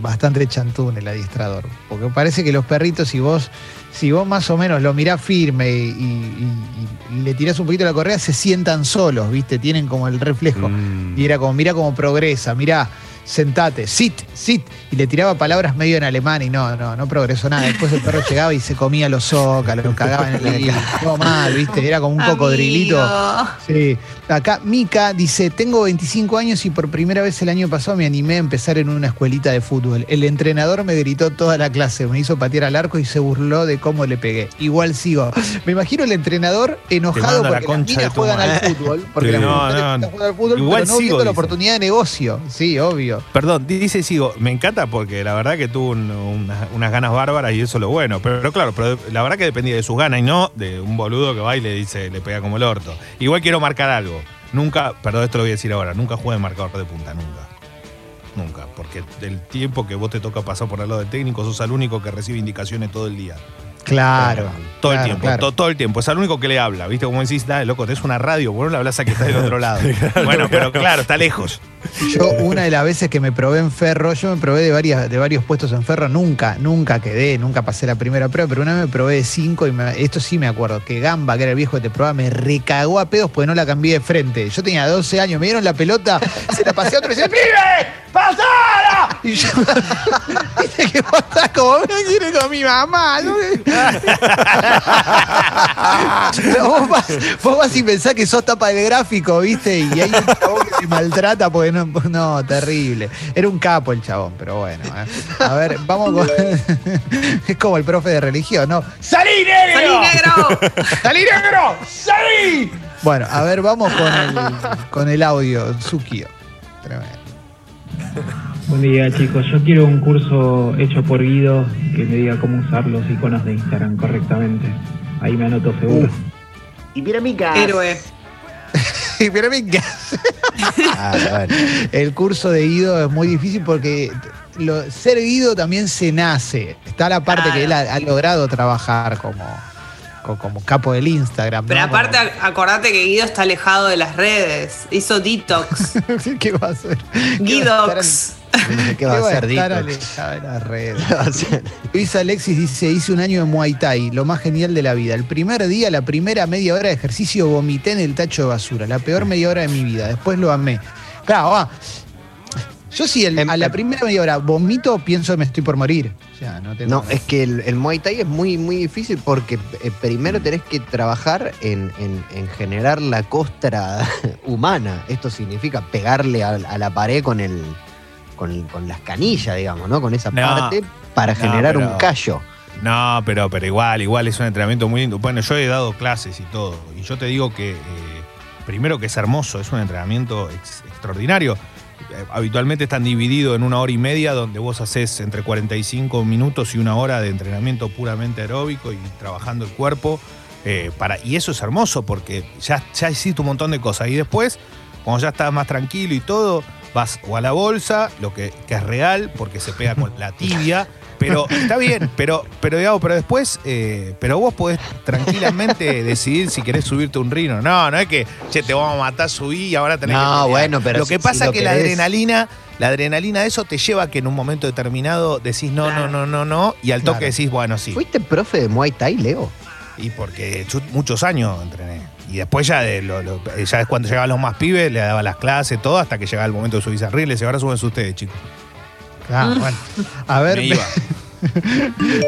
bastante chantún el adiestrador. Porque parece que los perritos, si vos, si vos más o menos lo mirás firme y, y- y le tirás un poquito la correa, se sientan solos, ¿viste? Tienen como el reflejo. Mm. Y era como, mira cómo progresa, mira, sentate, sit, sit. Y le tiraba palabras medio en alemán y no, no, no progresó nada. Después el perro llegaba y se comía los zócalos, lo cagaba en el. Todo mal, ¿viste? Era como un cocodrilito. Sí. Acá Mika dice, tengo 25 años y por primera vez el año pasado me animé a empezar en una escuelita de fútbol. El entrenador me gritó toda la clase, me hizo patear al arco y se burló de cómo le pegué. Igual sigo. Me imagino el entrenador enojado la porque las minas juegan al fútbol. Porque Sí. las No, jugando al fútbol, Igual pero no sigo, viendo la oportunidad de negocio. Sí, obvio. Perdón, dice Sigo, me encanta porque la verdad que tuvo un- unas, ganas bárbaras y eso es lo bueno. Pero, claro, la verdad que dependía de sus ganas y no de un boludo que va y le dice, le pega como el orto. Igual quiero marcar algo. Nunca, perdón, esto lo voy a decir ahora, nunca juegue marcador de punta, nunca. Nunca, porque del tiempo que vos te toca pasar por el lado del técnico, sos el único que recibe indicaciones todo el día. Claro. Todo Claro, el tiempo, claro. to- todo, el tiempo. Es el único que le habla, ¿viste? Como decís, dale, loco, tenés una radio, vos no le hablas a que está del otro lado. bueno, pero claro, está lejos. Yo una de las veces que me probé en Ferro, yo me probé de, varias, de varios puestos en Ferro, nunca, nunca quedé, nunca pasé la primera prueba, pero una vez me probé de cinco y me- esto sí me acuerdo, que Gamba, que era el viejo que te probaba, me recagó a pedos porque no la cambié de frente. Yo tenía 12 años, me dieron la pelota, se la pasé a otro y decía, ¡Pibe! ¡Pasala! Y yo, viste que estás como, con mi mamá. ¿no? Vos, vas, vos vas y pensás que sos tapa del gráfico, ¿viste? Y hay un chabón que te maltrata porque no, no, terrible. Era un capo el chabón, pero bueno. ¿eh? A ver, vamos con. es como el profe de religión, ¿no? ¡Salí, negro! ¡Salí, negro! ¡Salí, negro! ¡Salí! Bueno, a ver, vamos con el, con el audio, Tsukio. Tremendo. Buen día chicos, yo quiero un curso hecho por Guido que me diga cómo usar los iconos de Instagram correctamente. Ahí me anoto seguro. Y mira mi. Héroe. Pero venga. Ah, bueno. El curso de Guido es muy difícil porque lo- ser Guido también se nace. Está la parte que él ha, ha logrado trabajar como, co- como, capo del Instagram. Pero ¿no? aparte, ac- acordate que Guido está alejado de las redes. Hizo detox. ¿Qué va a hacer? Guidox. ¿Qué va a hacer estar Dito? alejado de las redes? ¿Qué va a hacer? Luis Alexis dice, hice un año de Muay Thai, lo más genial de la vida. El primer día, la primera media hora de ejercicio, vomité en el tacho de basura. La peor media hora de mi vida. Después lo amé. Claro, va. Yo sí, el- Em- a la primera media hora vomito, pienso que me estoy por morir. O sea, no tengo... No, es que el, el Muay Thai es muy, muy difícil porque eh, primero tenés que trabajar en, en- en generar la costra humana. Esto significa pegarle a, a la pared con el con, con las canillas, digamos, ¿no? Con esa No, parte para no, generar pero- un callo. No, pero, pero igual, igual es un entrenamiento muy lindo. Bueno, yo he dado clases y todo. Y yo te digo que, eh, primero que es hermoso, es un entrenamiento ex- extraordinario. Eh, habitualmente están divididos en una hora y media, donde vos haces entre 45 minutos y una hora de entrenamiento puramente aeróbico y trabajando el cuerpo. eh, para, y eso es hermoso porque ya, ya hiciste un montón de cosas. Y después, cuando ya estás más tranquilo y todo, vas o a la bolsa, lo que, que es real, porque se pega con la tibia. Pero está bien, pero, pero digamos, pero después, eh, pero vos podés tranquilamente decidir si querés subirte un rino. No, no es que, che, te vamos a matar, subí y ahora tenés No, que bueno, pero Lo si- que pasa si lo es que la adrenalina, la adrenalina de eso te lleva a que en un momento determinado decís no, no, no, no, no, y al toque Claro. decís, bueno, sí. ¿Fuiste profe de Muay Thai, Leo? Y porque muchos años entrené. Y después ya de lo- lo- ya es cuando llegaban los más pibes, le daba las clases, todo, hasta que llegaba el momento de subirse a rieles. Y ahora súbense ustedes, chicos. Ah, bueno. A ver, Me iba.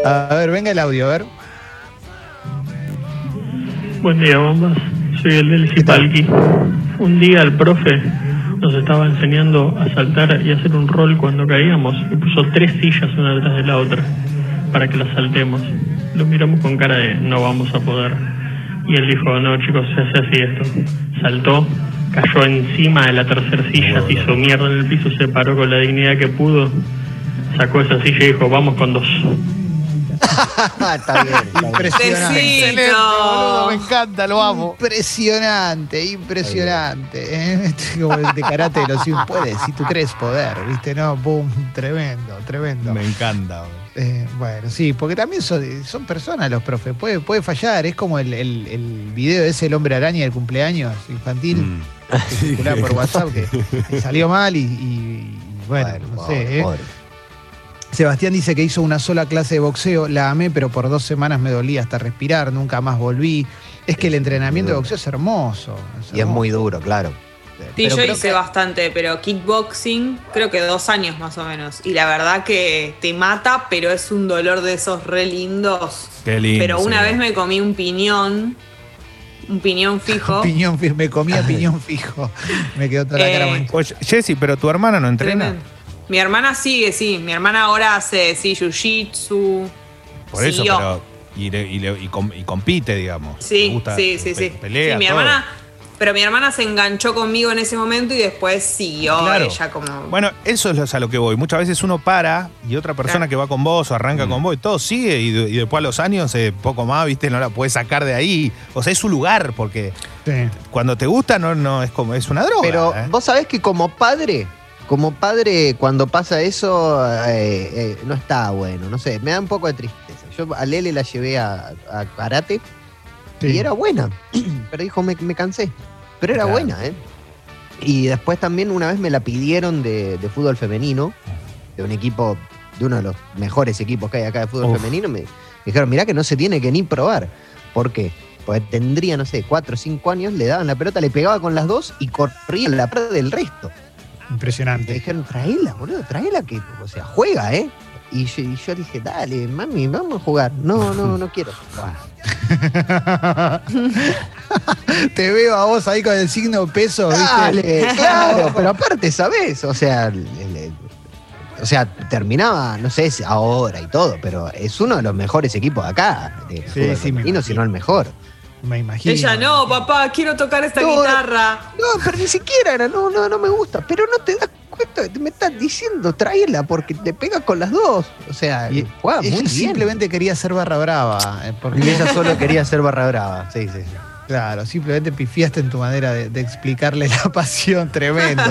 a ver, venga el audio, a ver. Buen día, bombas. Soy el del Cipalqui. Un día el profe nos estaba enseñando a saltar y hacer un rol cuando caíamos y puso tres sillas una detrás de la otra para que las saltemos. Lo miramos con cara de no vamos a poder. Y él dijo, no chicos, se hace así esto. Saltó, cayó encima de la tercera silla, se hizo mierda en el piso, se paró con la dignidad que pudo, sacó esa silla y dijo, vamos con dos. está bien. está bien. Impresionante. Besito. me encanta, lo amo. Impresionante, impresionante. ¿eh? Este como el de karate de los hijos. Puedes, si tú crees poder, ¿viste? No, boom, tremendo, tremendo. Me encanta. Eh, bueno, sí, porque también son, son personas los profes, puede, puede fallar, es como el, el, el video ese El hombre araña del cumpleaños infantil, Mm. que circulaba por WhatsApp, que, salió mal y, bueno, no pobre, sé. ¿eh? pobre. Sebastián dice que hizo una sola clase de boxeo, la amé, pero por dos semanas me dolía hasta respirar, nunca más volví. Es que el entrenamiento de boxeo es hermoso. Y es muy duro, claro. Sí, Pero yo hice que- bastante, pero kickboxing, creo que dos años más o menos. Y la verdad que te mata, pero es un dolor de esos re lindos. Qué lindo. pero una sí. vez me comí un piñón, un piñón fijo. Piñón fijo, me comía piñón fijo. Me quedó toda la cara Eh, manchada. Oye, Jessy, pero tu hermana no entrena. Tremendo. Mi hermana sigue, sí. Mi hermana ahora hace, sí, jiu-jitsu. Por eso, pero. Y, le- y le- y com- y compite, digamos. Sí, gusta, sí, sí, pe- sí. Pelea, Sí, mi todo. hermana, pero mi hermana se enganchó conmigo en ese momento y después siguió Claro. ella como. Bueno, eso es lo- a lo que voy. Muchas veces uno para y otra persona Claro. que va con vos o arranca con vos y todo sigue y, de- y después a los años, eh, poco más, viste, no la puedes sacar de ahí. O sea, es su lugar porque Sí. cuando te gusta no, no es como es una droga. Pero ¿eh? vos sabés que como padre, como padre, cuando pasa eso, eh, eh, no está bueno. No sé, me da un poco de tristeza. Yo a Lele la llevé a, a karate Sí. y era buena. Pero dijo, me, me cansé. Pero era Claro. buena, ¿eh? Y después también una vez me la pidieron de, de fútbol femenino, de un equipo, de uno de los mejores equipos que hay acá de fútbol Uf. femenino. Me dijeron, mirá que no se tiene que ni probar. ¿Por qué? Porque tendría, no sé, cuatro o cinco años, le daban la pelota, le pegaba con las dos y corría la par del resto. Me Impresionante. dijeron, traela, boludo, traela que, o sea, juega, ¿eh? Y yo, y yo dije, dale, mami, vamos a jugar. No, no, no quiero. Te veo a vos ahí con el signo peso, ¿viste? Dale, claro, pero aparte, ¿sabes? O sea, el- el- o sea, terminaba, no sé si ahora y todo, pero es uno de los mejores equipos de acá, de Sí, sí, me femenino, si no el mejor. Me imagino. ella no, papá, quiero tocar esta No, guitarra. No, pero ni siquiera era, no, no, no me gusta. Pero no te das me estás diciendo, tráela porque te pega con las dos. O sea, Y juega muy bien. simplemente quería ser barra brava. eh, Porque Y ella solo quería ser barra brava. Sí, sí, sí. Claro, simplemente pifiaste en tu manera de, de explicarle la pasión. Tremendo.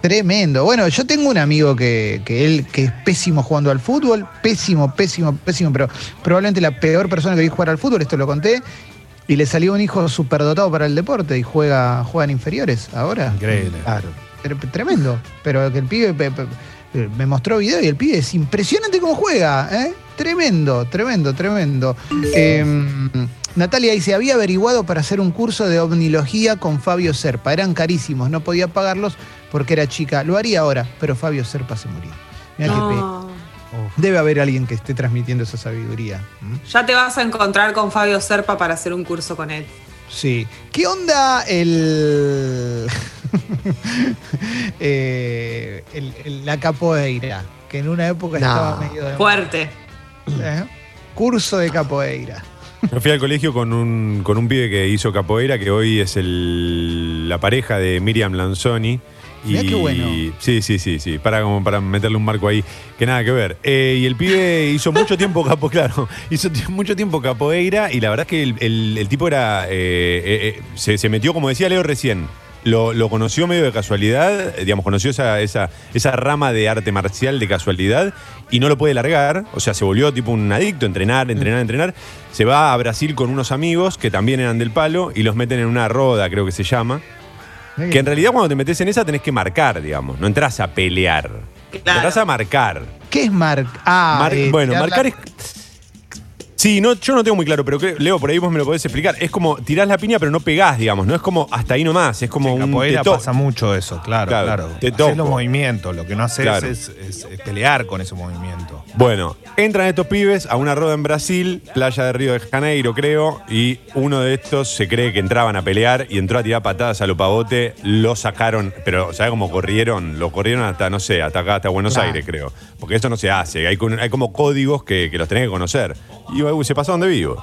tremendo. Bueno, yo tengo un amigo que, que él que es pésimo jugando al fútbol. Pésimo, pésimo, pésimo. Pero probablemente la peor persona que vi jugar al fútbol, esto lo conté. Y le salió un hijo superdotado para el deporte y juega, juega en inferiores ahora. Increíble. Claro. Tre- Tremendo. Pero que el pibe pe- pe- me mostró video y el pibe es impresionante cómo juega. ¿eh? Tremendo, tremendo, tremendo. Eh, Natalia dice, había averiguado para hacer un curso de omnilogía con Fabio Serpa. Eran carísimos, no podía pagarlos porque era chica. Lo haría ahora, pero Fabio Serpa se murió. Mirá qué pena. Debe haber alguien que esté transmitiendo esa sabiduría. Ya te vas a encontrar con Fabio Serpa para hacer un curso con él. Sí. ¿Qué onda el, eh, el- el- la capoeira? Que en una época No. estaba medio de Fuerte. ¿Eh? Curso de capoeira. Yo fui al colegio con un, con un pibe que hizo capoeira, que hoy es el, la pareja de Miriam Lanzoni. Y, qué bueno. Sí, sí, sí, sí. Para, como para meterle un marco ahí. Que nada que ver. Eh, y el pibe hizo mucho tiempo capo, claro. Hizo mucho tiempo capoeira y la verdad es que el, el- el tipo era. eh, eh, eh, se, se metió, como decía Leo recién. Lo, lo conoció medio de casualidad, eh, digamos, conoció esa, esa, esa rama de arte marcial de casualidad y no lo puede largar, o sea, se volvió tipo un adicto, entrenar, entrenar, entrenar. Se va a Brasil con unos amigos que también eran del palo y los meten en una roda, creo que se llama. Que en realidad cuando te metes en esa tenés que marcar, digamos, no entras a pelear. Claro. Entras a marcar. ¿Qué es mar ah, Mar- eh, bueno, la- marcar es. Sí, no, yo no tengo muy claro, pero que- Leo, por ahí vos me lo podés explicar. Es como tirás la piña, pero no pegás, digamos. No es como hasta ahí nomás. Es como un. capoeira te pasa mucho eso, claro, Claro, claro. Haces los movimientos, lo que no haces Claro. es, es- es pelear con ese movimiento. Bueno, entran estos pibes a una roda en Brasil, playa de Río de Janeiro, creo, y uno de estos se cree que entraban a pelear y entró a tirar patadas a lo pavote, lo sacaron, pero ¿sabes cómo corrieron? Lo corrieron hasta, no sé, hasta acá, hasta Buenos Claro. Aires, creo. Porque esto no se hace, hay, como códigos que, que los tenés que conocer. Y uy, se pasaron de vivo.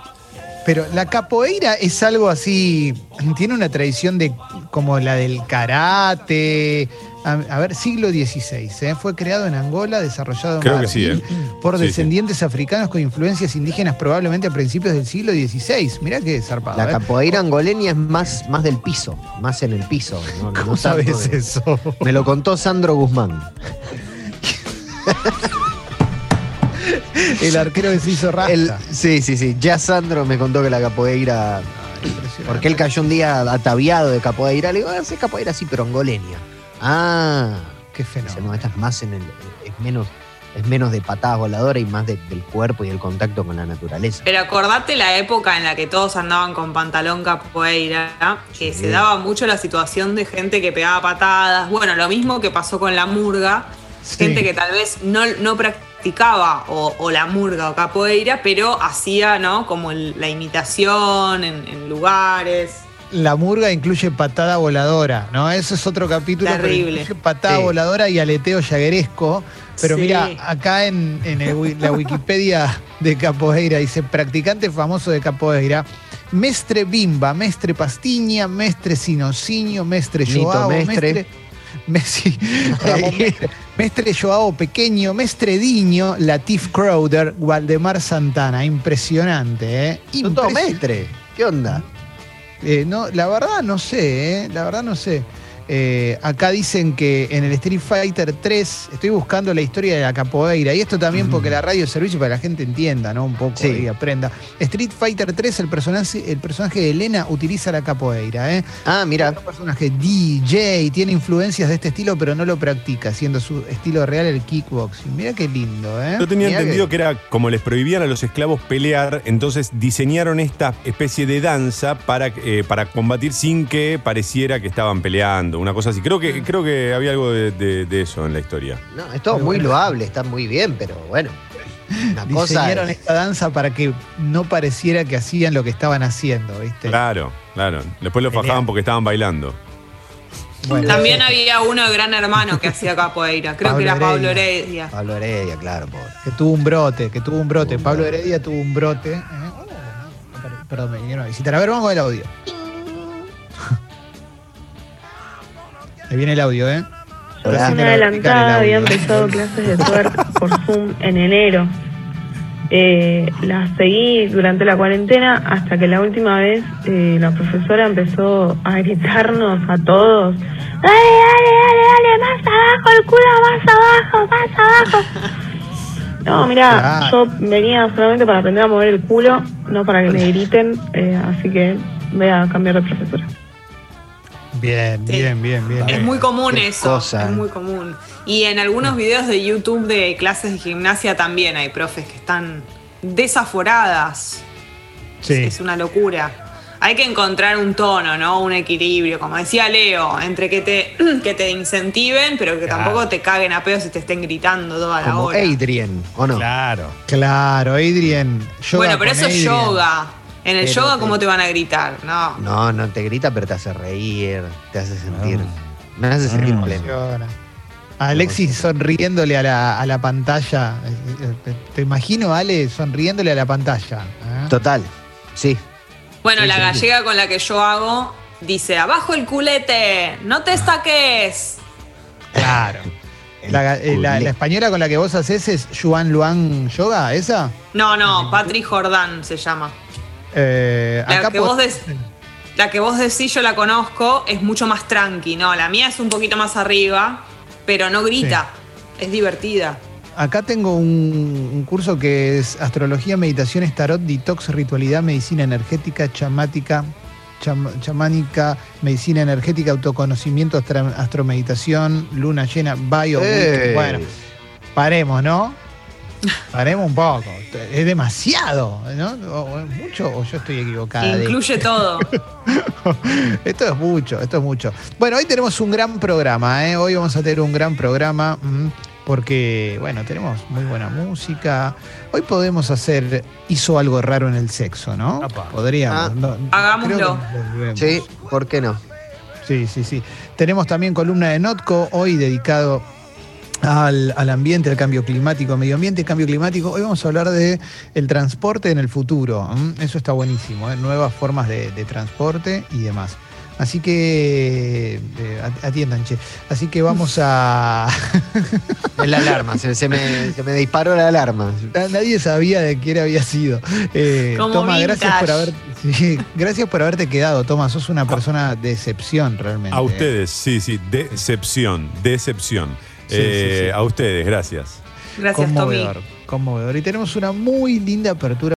Pero la capoeira es algo así, tiene una tradición de como la del karate. A, a ver, siglo XVI. ¿eh? Fue creado en Angola, desarrollado en Creo que sí, Brasil ¿eh? por Sí, descendientes africanos con influencias indígenas probablemente a principios del siglo XVI. Mirá qué zarpado. La ¿eh? capoeira angoleña es más, más del piso, más en el piso. No, ¿Cómo sabes de- eso? Me lo contó Sandro Guzmán. El arquero que se hizo rasta. El- sí, sí, sí. Ya Sandro me contó que la capoeira. Impresionante. Porque él cayó un día ataviado de capoeira. Le digo, ah, sí, capoeira sí, pero angoleña. Ah, Qué dice, fenómeno. no, esta es más en el. Es menos, es menos de patadas voladoras y más de- del cuerpo y el contacto con la naturaleza. Pero acordate la época en la que todos andaban con pantalón capoeira, que Sí. se daba mucho la situación de gente que pegaba patadas. Bueno, lo mismo que pasó con la murga. Sí. Gente que tal vez no, no practicaba o, o la murga o capoeira, pero hacía, ¿no? Como el- la imitación en, en lugares. La murga incluye patada voladora, ¿no? Eso es otro capítulo. pero Terrible. incluye patada Sí. voladora y aleteo llagueresco. Pero Sí. mira, acá en, en el wi- la Wikipedia de capoeira dice practicante famoso de capoeira. Mestre bimba, mestre pastiña, mestre sinocinio, mestre joao, Mestre. mestre... Messi, Ramón Mestre, mestre Joao Pequeño, Mestre Diño, Latif Crowder, Waldemar Santana. Impresionante, ¿eh? Impresionante. ¿Qué onda? Eh, no, la verdad no sé, eh, la verdad no sé. Eh, acá dicen que en el Street Fighter 3, estoy buscando la historia de la capoeira, y esto también porque la radio es servicio para que la gente entienda, ¿no? Un poco Sí. y aprenda. Street Fighter 3, el personaje, el personaje de Elena utiliza la capoeira, ¿eh? Ah, mira. Un personaje DJ, tiene influencias de este estilo, pero no lo practica, siendo su estilo real el kickboxing. Mira qué lindo, ¿eh? Yo tenía Mirá entendido que- que era como les prohibían a los esclavos pelear, entonces diseñaron esta especie de danza para, eh, para combatir sin que pareciera que estaban peleando, una cosa así. Creo que, creo que había algo de, de- de eso en la historia. No, es todo Muy muy bueno. loable, está muy bien, pero bueno. Una cosa Diseñaron es- esta danza para que no pareciera que hacían lo que estaban haciendo, ¿viste? Claro, claro. Después lo Genial. fajaban porque estaban bailando. Bueno, También había uno de Gran Hermano que hacía capoeira. Creo que era Pablo Pablo Heredia. Pablo Heredia, claro, pobre. que tuvo un brote, que tuvo un brote. Tuvo un Pablo brote. Heredia tuvo un brote. ¿eh? Oh, per- perdón, me vinieron a visitar. A ver, vamos con el audio. Ahí viene el audio, ¿eh? Hola. Una adelantada había empezado clases de twerk por Zoom en enero. Eh, las seguí durante la cuarentena hasta que la última vez eh, la profesora empezó a gritarnos a todos. Dale, dale, dale, dale, más abajo el culo, más abajo, más abajo. No, mira, yo venía solamente para aprender a mover el culo, no para que me griten, eh, así que voy a cambiar de profesora. Bien, bien, bien, bien. Es muy común Qué eso, cosa. es muy común. Y en algunos videos de YouTube de clases de gimnasia también hay profes que están desaforadas. Sí. Es una locura. Hay que encontrar un tono, ¿no? Un equilibrio, como decía Leo, entre que te, que te incentiven, pero que Claro. tampoco te caguen a pedos y te estén gritando toda la Como hora. Adrian, ¿o no? Claro. Claro, Adrian. yoga bueno, pero eso es yoga. En el Pero yoga, ¿cómo te van a gritar? No. No, no te grita, pero te hace reír, te hace sentir. Me hace sentir Mm. pleno. Funciona. Alexis sonriéndole a la, a la pantalla. Eh, eh, Te imagino, Ale, sonriéndole a la pantalla. ¿eh? Total, sí. Bueno, Sí, la sí. gallega con la que yo hago dice, abajo el culete, no te estaques. Claro. La, eh, la- la española con la que vos haces es Yuan Luan Yoga, ¿esa? No, no, Patrick Jordán se llama. Eh, La acá que, vos des- la que vos decís, yo la conozco, es mucho más tranqui, ¿no? La mía es un poquito más arriba, pero no grita, es divertida. Acá tengo un, un curso que es Astrología, Meditaciones, Tarot, Detox, Ritualidad, Medicina Energética, Chamática, cham- Chamánica, Medicina Energética, Autoconocimiento, astra- Astromeditación, Luna Llena, Bio. Bueno, paremos, ¿no? Paremos un poco. Es demasiado, ¿no? O- es mucho o yo estoy equivocada. de- Incluye todo. esto es mucho, esto es mucho. Bueno, hoy tenemos un gran programa, ¿eh? Hoy vamos a tener un gran programa mm, porque, bueno, tenemos muy buena música. Hoy podemos hacer, hizo algo raro en el sexo, ¿no? Apa. Podríamos. Ah. no- Hagámoslo. Sí, ¿por qué no? Sí, sí, sí. Tenemos también columna de Notco, hoy dedicado al, al ambiente, al cambio climático, medio ambiente, cambio climático. Hoy vamos a hablar de el transporte en el futuro. Eso está buenísimo, ¿eh? nuevas formas de, de transporte y demás. Así que eh, at- atiendan, che. Así que vamos a. Es la alarma, se, se me, se me disparó la alarma. Nadie sabía de quién había sido. Eh, Como Toma, gracias por haber, sí, gracias por haberte quedado, Toma. Sos una persona de excepción realmente. A ustedes, sí, sí, decepción, decepción. Eh, sí, sí. A ustedes, gracias. Gracias, Tommy. conmovedor, conmovedor. Y tenemos una muy linda apertura